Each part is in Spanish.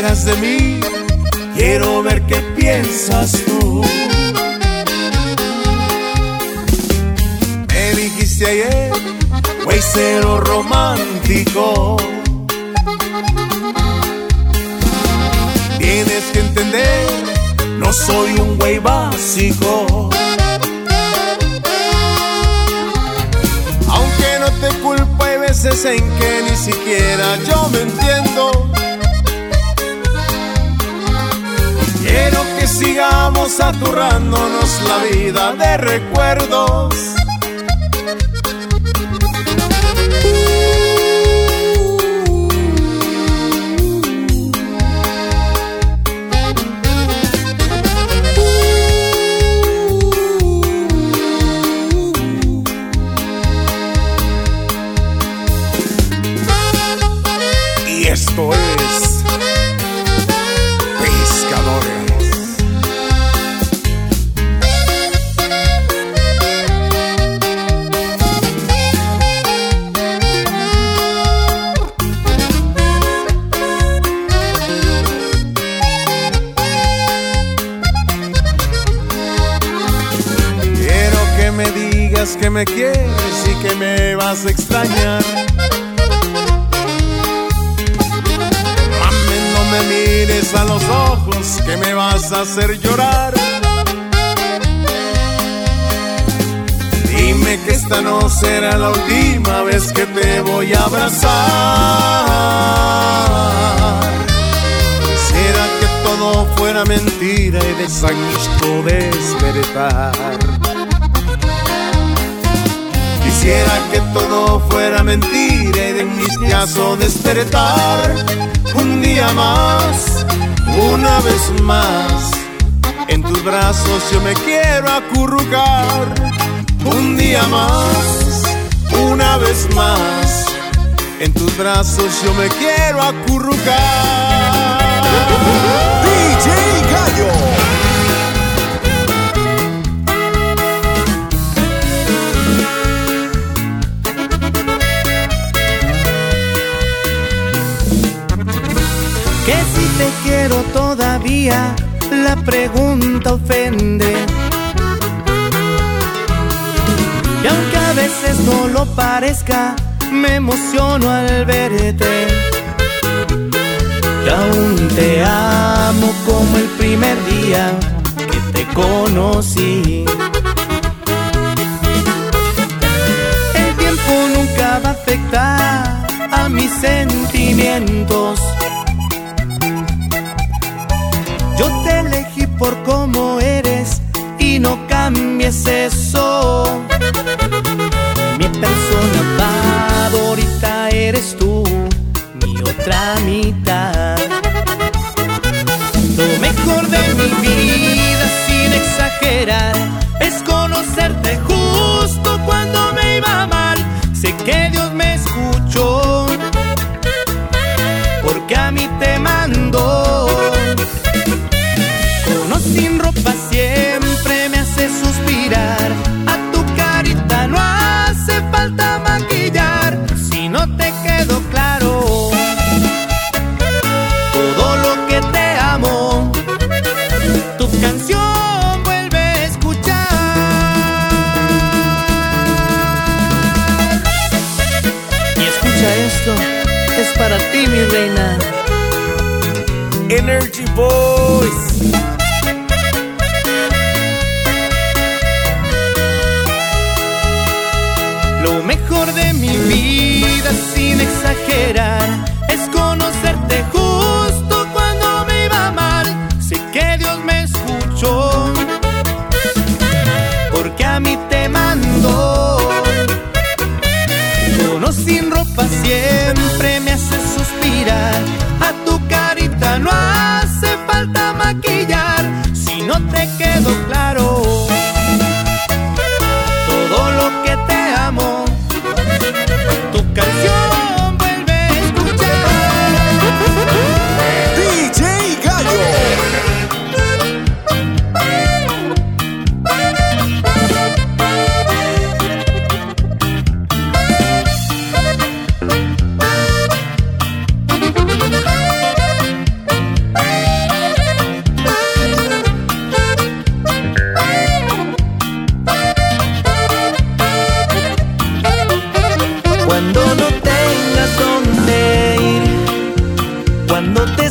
de mí, quiero ver qué piensas tú. Me dijiste ayer, güey cero romántico. Tienes que entender, no soy un güey básico. Aunque no te culpo, hay veces en que ni siquiera yo me entiendo. Quiero que sigamos aturrándonos la vida de recuerdos. A los ojos que me vas a hacer llorar. Dime que esta no será la última vez que te voy a abrazar. Quisiera que todo fuera mentira y de sanguisto despertar. Quisiera que todo fuera mentira y de despertar. Un día más, una vez más, en tus brazos yo me quiero acurrucar. Un día más, una vez más, en tus brazos yo me quiero acurrucar. DJ Gallo. Te quiero todavía, la pregunta ofende. Y aunque a veces no lo parezca, me emociono al verte. Y aún te amo como el primer día que te conocí. El tiempo nunca va a afectar a mis sentimientos. Por cómo eres y no cambies eso. Mi persona favorita eres tú, mi otra mitad. Lo mejor de mi vida, sin exagerar, exagerar, es conocerte justo cuando me iba mal. Sé que Dios me escuchó, porque a mí te mandó. Con o sin ropa siempre me hace suspirar. A tu carita no hace falta maquillar. 乗って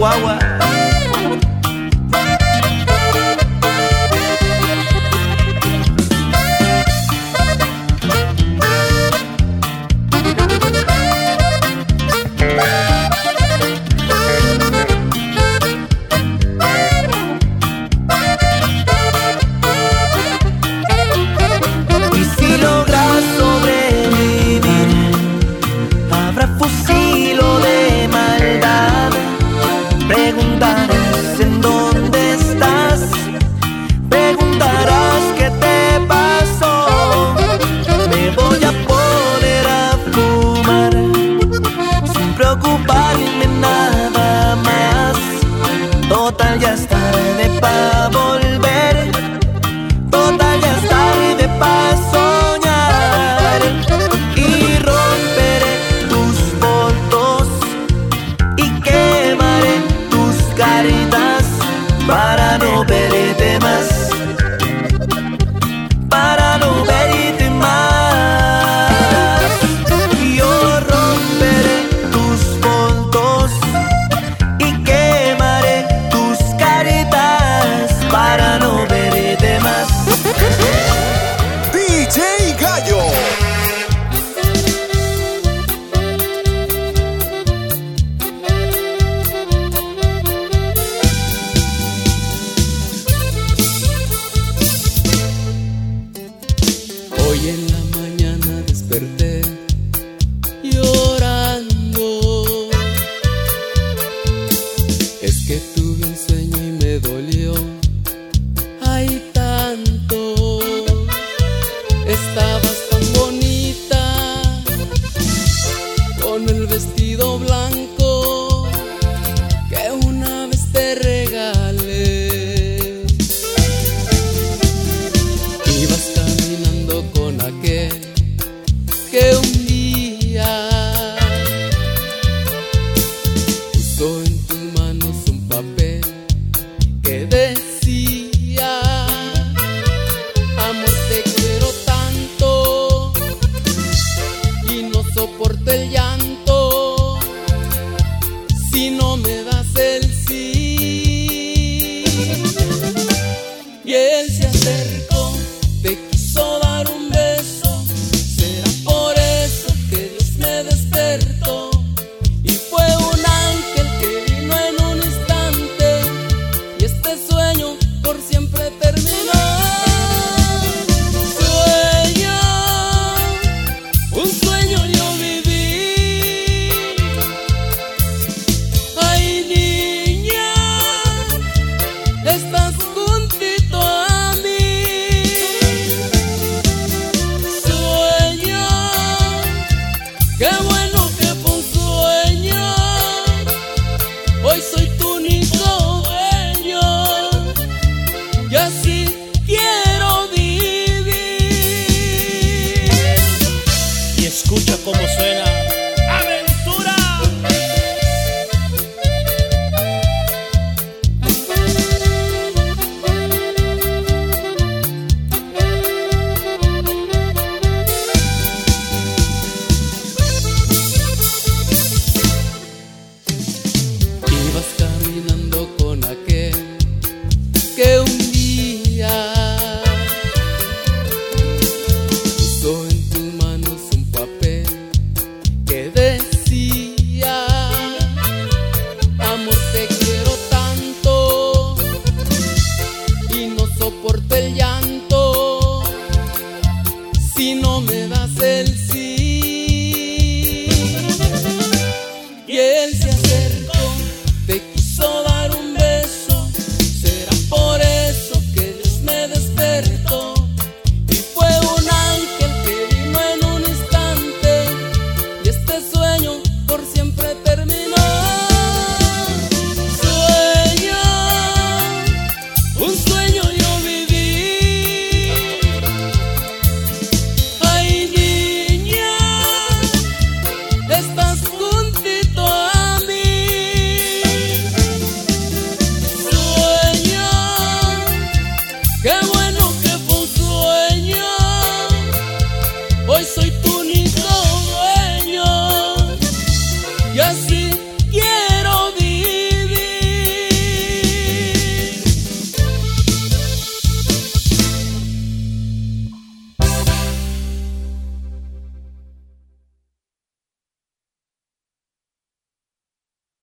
chihuahua Escucha cómo suena si no me das el